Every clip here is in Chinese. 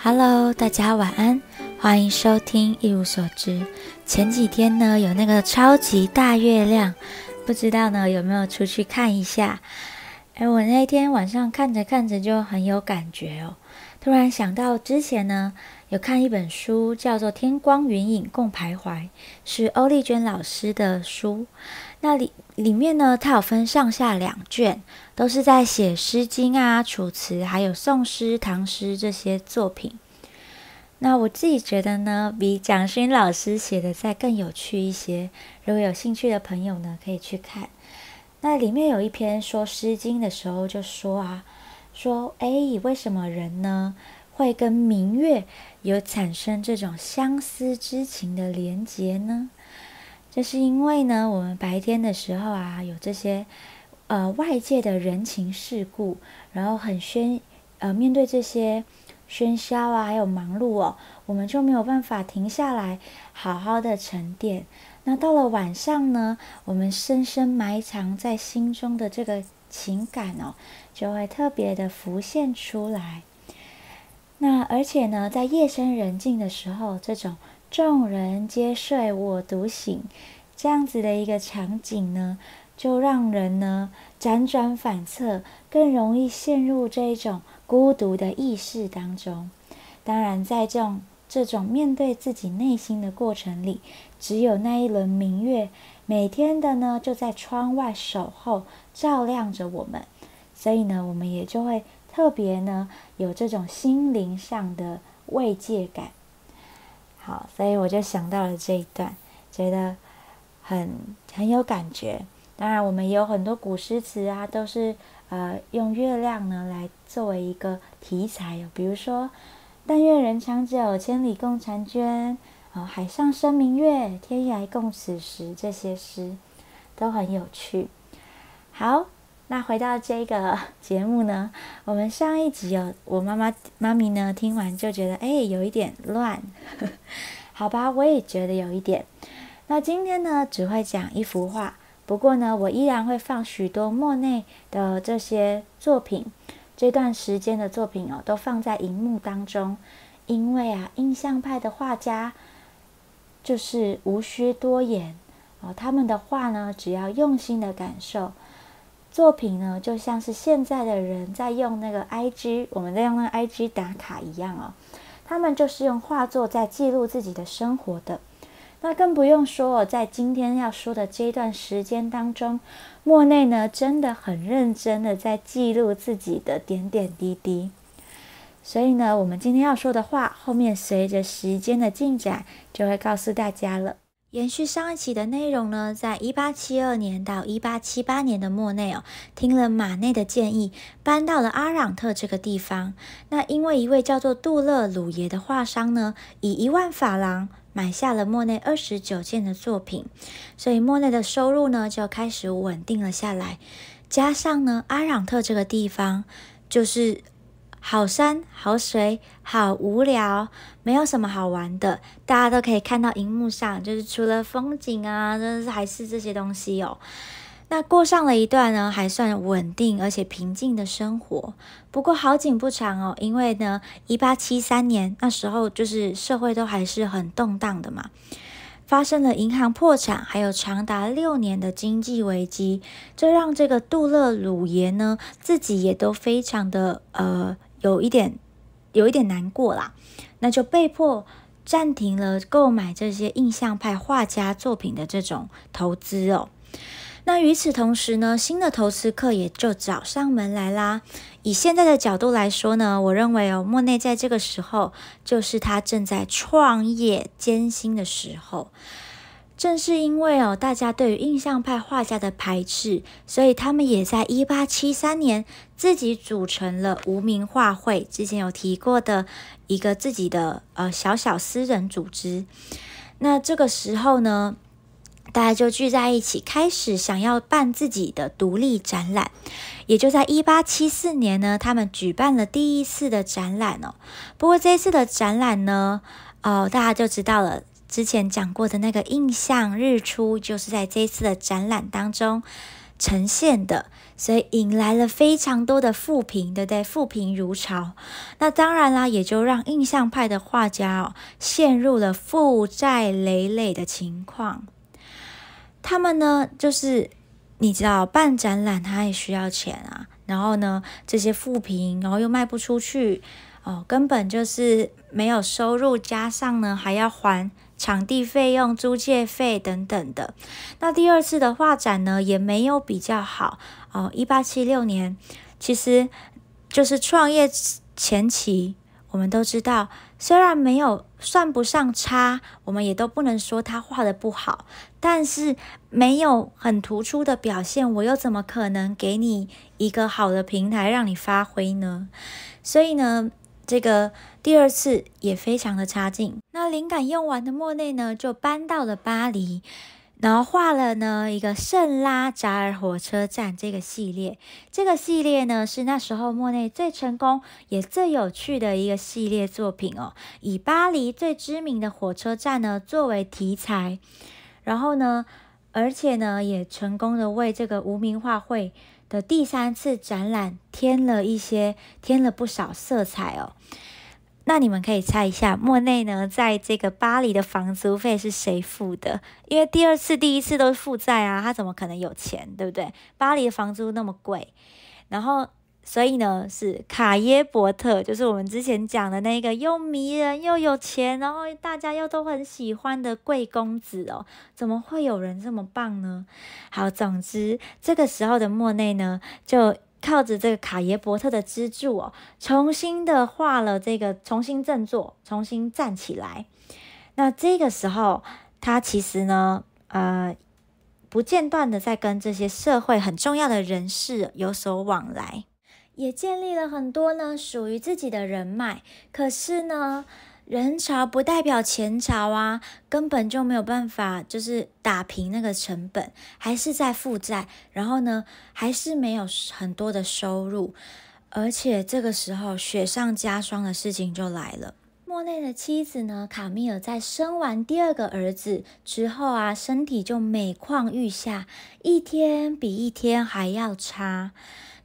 Hello，大家晚安，欢迎收听一无所知。前几天呢，有那个超级大月亮，不知道呢有没有出去看一下？哎，我那天晚上看着看着就很有感觉哦，突然想到之前呢有看一本书，叫做《天光云影共徘徊》，是欧丽娟老师的书。那里里面呢，它有分上下两卷，都是在写《诗经》啊、《楚辞》还有宋诗、唐诗这些作品。那我自己觉得呢，比蒋勋老师写的再更有趣一些。如果有兴趣的朋友呢，可以去看。那里面有一篇说《诗经》的时候，就说啊，说哎，为什么人呢会跟明月有产生这种相思之情的连结呢？这是因为呢，我们白天的时候啊，有这些呃外界的人情世故，然后很喧呃面对这些喧嚣啊，还有忙碌哦，我们就没有办法停下来好好的沉淀。那到了晚上呢，我们深深埋藏在心中的这个情感哦，就会特别的浮现出来。那而且呢，在夜深人静的时候，这种。众人皆睡，我独醒，这样子的一个场景呢，就让人呢辗转反侧，更容易陷入这一种孤独的意识当中。当然，在这种这种面对自己内心的过程里，只有那一轮明月，每天的呢就在窗外守候，照亮着我们，所以呢，我们也就会特别呢有这种心灵上的慰藉感。好，所以我就想到了这一段，觉得很很有感觉。当然，我们也有很多古诗词啊，都是呃用月亮呢来作为一个题材哦。比如说“但愿人长久，千里共婵娟”啊，“海上生明月，天涯共此时”这些诗都很有趣。好。那回到这个 节目呢，我们上一集有我妈妈妈咪呢听完就觉得哎有一点乱，好吧，我也觉得有一点。那今天呢只会讲一幅画，不过呢我依然会放许多莫内的这些作品，这段时间的作品哦都放在荧幕当中，因为啊印象派的画家就是无需多言哦，他们的画呢只要用心的感受。作品呢，就像是现在的人在用那个 I G，我们在用那个 I G 打卡一样哦。他们就是用画作在记录自己的生活的。那更不用说，在今天要说的这一段时间当中，莫内呢真的很认真的在记录自己的点点滴滴。所以呢，我们今天要说的话，后面随着时间的进展，就会告诉大家了。延续上一期的内容呢，在一八七二年到一八七八年的莫内哦，听了马内的建议，搬到了阿朗特这个地方。那因为一位叫做杜勒鲁耶的画商呢，以一万法郎买下了莫内二十九件的作品，所以莫内的收入呢就开始稳定了下来。加上呢，阿朗特这个地方就是。好山好水好无聊，没有什么好玩的。大家都可以看到荧幕上，就是除了风景啊，真的是还是这些东西哦。那过上了一段呢，还算稳定而且平静的生活。不过好景不长哦，因为呢，一八七三年那时候就是社会都还是很动荡的嘛。发生了银行破产，还有长达六年的经济危机，这让这个杜勒鲁爷呢自己也都非常的呃有一点有一点难过啦，那就被迫暂停了购买这些印象派画家作品的这种投资哦。那与此同时呢，新的投资客也就找上门来啦。以现在的角度来说呢，我认为哦，莫内在这个时候就是他正在创业艰辛的时候。正是因为哦，大家对于印象派画家的排斥，所以他们也在一八七三年自己组成了无名画会。之前有提过的一个自己的呃小小私人组织。那这个时候呢？大家就聚在一起，开始想要办自己的独立展览。也就在一八七四年呢，他们举办了第一次的展览哦。不过这一次的展览呢，哦，大家就知道了，之前讲过的那个印象日出，就是在这一次的展览当中呈现的，所以引来了非常多的负评，对不对？负评如潮。那当然啦，也就让印象派的画家陷入了负债累累的情况。他们呢，就是你知道办展览，他也需要钱啊。然后呢，这些副评，然后又卖不出去，哦，根本就是没有收入，加上呢还要还场地费用、租借费等等的。那第二次的画展呢，也没有比较好哦。一八七六年，其实就是创业前期。我们都知道，虽然没有算不上差，我们也都不能说他画的不好，但是没有很突出的表现，我又怎么可能给你一个好的平台让你发挥呢？所以呢，这个第二次也非常的差劲。那灵感用完的莫内呢，就搬到了巴黎。然后画了呢一个圣拉扎尔火车站这个系列，这个系列呢是那时候莫内最成功也最有趣的一个系列作品哦，以巴黎最知名的火车站呢作为题材，然后呢，而且呢也成功的为这个无名画会的第三次展览添了一些添了不少色彩哦。那你们可以猜一下，莫内呢，在这个巴黎的房租费是谁付的？因为第二次、第一次都是负债啊，他怎么可能有钱，对不对？巴黎的房租那么贵，然后所以呢，是卡耶伯特，就是我们之前讲的那个又迷人又有钱，然后大家又都很喜欢的贵公子哦，怎么会有人这么棒呢？好，总之这个时候的莫内呢，就。靠着这个卡耶伯特的资助，重新的画了这个，重新振作，重新站起来。那这个时候，他其实呢，呃，不间断的在跟这些社会很重要的人士有所往来，也建立了很多呢属于自己的人脉。可是呢，人潮不代表钱潮啊，根本就没有办法，就是打平那个成本，还是在负债，然后呢，还是没有很多的收入，而且这个时候雪上加霜的事情就来了。莫内的妻子呢，卡米尔在生完第二个儿子之后啊，身体就每况愈下，一天比一天还要差。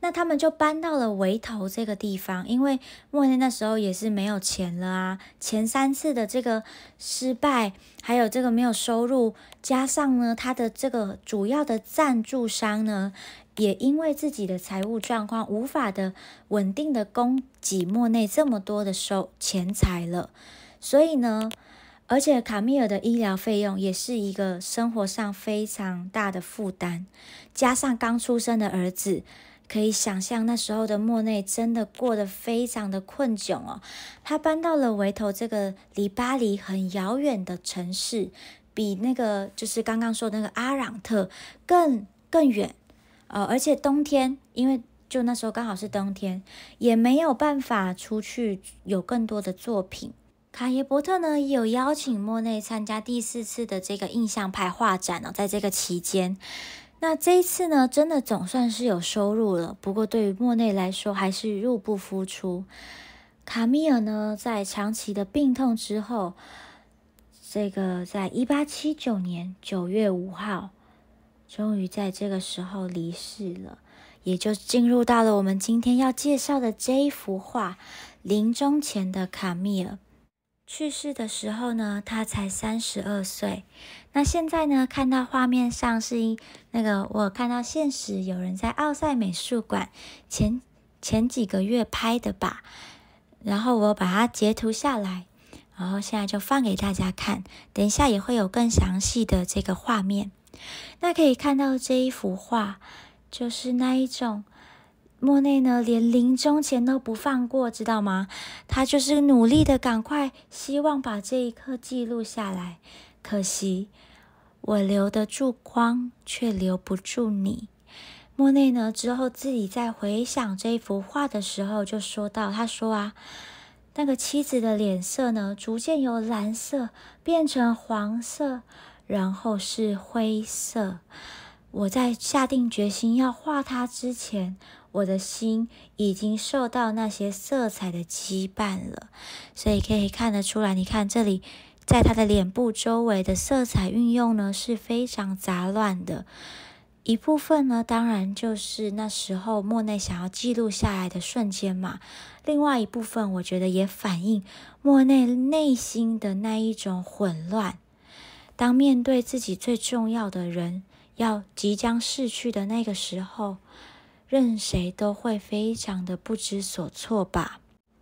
那他们就搬到了围头这个地方，因为莫内那时候也是没有钱了啊。前三次的这个失败，还有这个没有收入，加上呢，他的这个主要的赞助商呢，也因为自己的财务状况无法的稳定的供给莫内这么多的收钱财了，所以呢，而且卡米尔的医疗费用也是一个生活上非常大的负担，加上刚出生的儿子。可以想象那时候的莫内真的过得非常的困窘哦。他搬到了维头这个离巴黎很遥远的城市，比那个就是刚刚说的那个阿朗特更更远，呃，而且冬天，因为就那时候刚好是冬天，也没有办法出去有更多的作品。卡耶伯特呢也有邀请莫内参加第四次的这个印象派画展哦，在这个期间。那这一次呢，真的总算是有收入了。不过对于莫内来说，还是入不敷出。卡米尔呢，在长期的病痛之后，这个在一八七九年九月五号，终于在这个时候离世了，也就进入到了我们今天要介绍的这一幅画《临终前的卡米尔》。去世的时候呢，他才三十二岁。那现在呢，看到画面上是一那个，我看到现实有人在奥赛美术馆前前几个月拍的吧。然后我把它截图下来，然后现在就放给大家看。等一下也会有更详细的这个画面。那可以看到这一幅画，就是那一种。莫内呢，连临终前都不放过，知道吗？他就是努力的，赶快希望把这一刻记录下来。可惜我留得住光，却留不住你。莫内呢，之后自己在回想这幅画的时候，就说到：“他说啊，那个妻子的脸色呢，逐渐由蓝色变成黄色，然后是灰色。我在下定决心要画它之前。”我的心已经受到那些色彩的羁绊了，所以可以看得出来。你看这里，在他的脸部周围的色彩运用呢是非常杂乱的，一部分呢，当然就是那时候莫内想要记录下来的瞬间嘛。另外一部分，我觉得也反映莫内内心的那一种混乱。当面对自己最重要的人要即将逝去的那个时候，任谁都会非常的不知所措吧。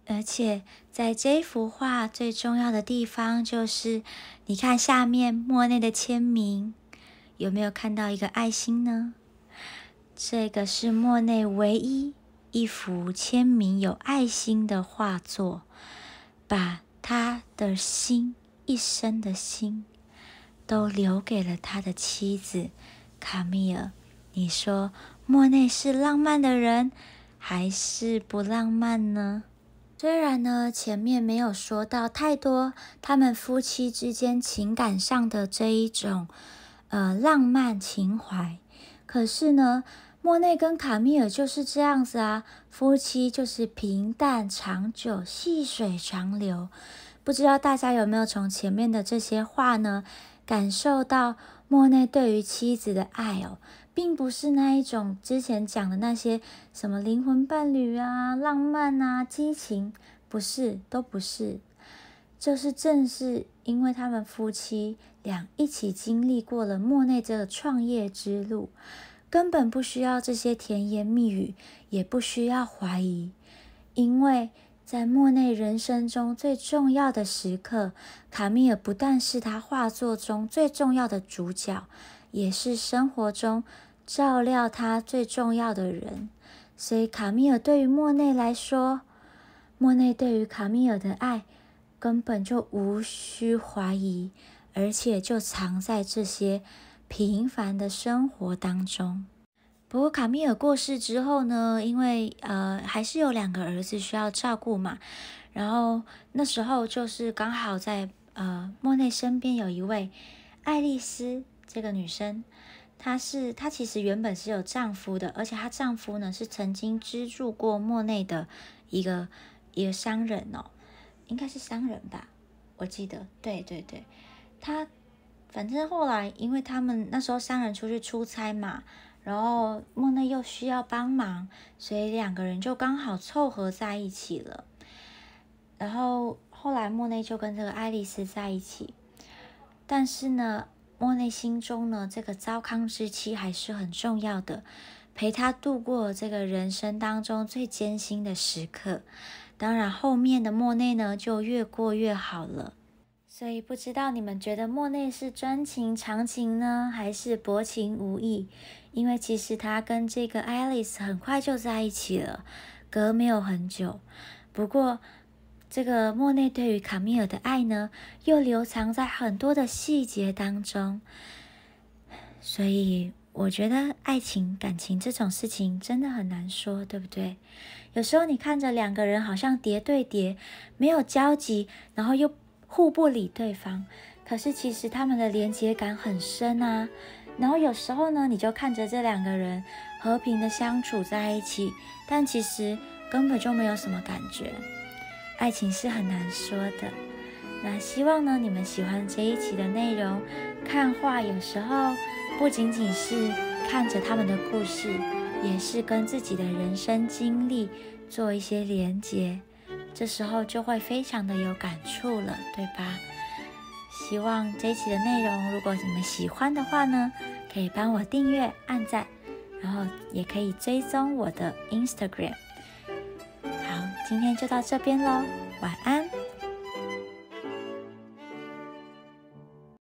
而且在这幅画最重要的地方，就是你看下面莫内的签名。有没有看到一个爱心呢？这个是莫内唯一一幅签名有爱心的画作，把他的心一生的心都留给了他的妻子卡米尔。你说莫内是浪漫的人，还是不浪漫呢？虽然呢，前面没有说到太多他们夫妻之间情感上的这一种。呃，浪漫情怀，可是呢，莫内跟卡米尔就是这样子啊，夫妻就是平淡长久，细水长流。不知道大家有没有从前面的这些话呢，感受到莫内对于妻子的爱哦，并不是那一种之前讲的那些什么灵魂伴侣啊、浪漫啊、激情，不是，都不是。就是正是因为他们夫妻俩一起经历过了莫内这个创业之路，根本不需要这些甜言蜜语，也不需要怀疑，因为在莫内人生中最重要的时刻，卡米尔不但是他画作中最重要的主角，也是生活中照料他最重要的人。所以，卡米尔对于莫内来说，莫内对于卡米尔的爱。根本就无需怀疑，而且就藏在这些平凡的生活当中。不过卡米尔过世之后呢，因为呃还是有两个儿子需要照顾嘛，然后那时候就是刚好在呃莫内身边有一位爱丽丝这个女生，她是她其实原本是有丈夫的，而且她丈夫呢是曾经资助过莫内的一个一个商人哦。应该是商人吧，我记得，对对对，他反正后来，因为他们那时候商人出去出差嘛，然后莫内又需要帮忙，所以两个人就刚好凑合在一起了。然后后来莫内就跟这个爱丽丝在一起，但是呢，莫内心中呢，这个糟糠之妻还是很重要的，陪他度过这个人生当中最艰辛的时刻。当然，后面的莫内呢就越过越好了。所以不知道你们觉得莫内是专情长情呢，还是薄情无义？因为其实他跟这个爱丽丝很快就在一起了，隔没有很久。不过，这个莫内对于卡米尔的爱呢，又留藏在很多的细节当中。所以。我觉得爱情、感情这种事情真的很难说，对不对？有时候你看着两个人好像叠对叠，没有交集，然后又互不理对方，可是其实他们的连接感很深啊。然后有时候呢，你就看着这两个人和平的相处在一起，但其实根本就没有什么感觉。爱情是很难说的。那希望呢，你们喜欢这一期的内容。看画有时候。不仅仅是看着他们的故事，也是跟自己的人生经历做一些连接，这时候就会非常的有感触了，对吧？希望这一期的内容，如果你们喜欢的话呢，可以帮我订阅、按赞，然后也可以追踪我的 Instagram。好，今天就到这边喽，晚安。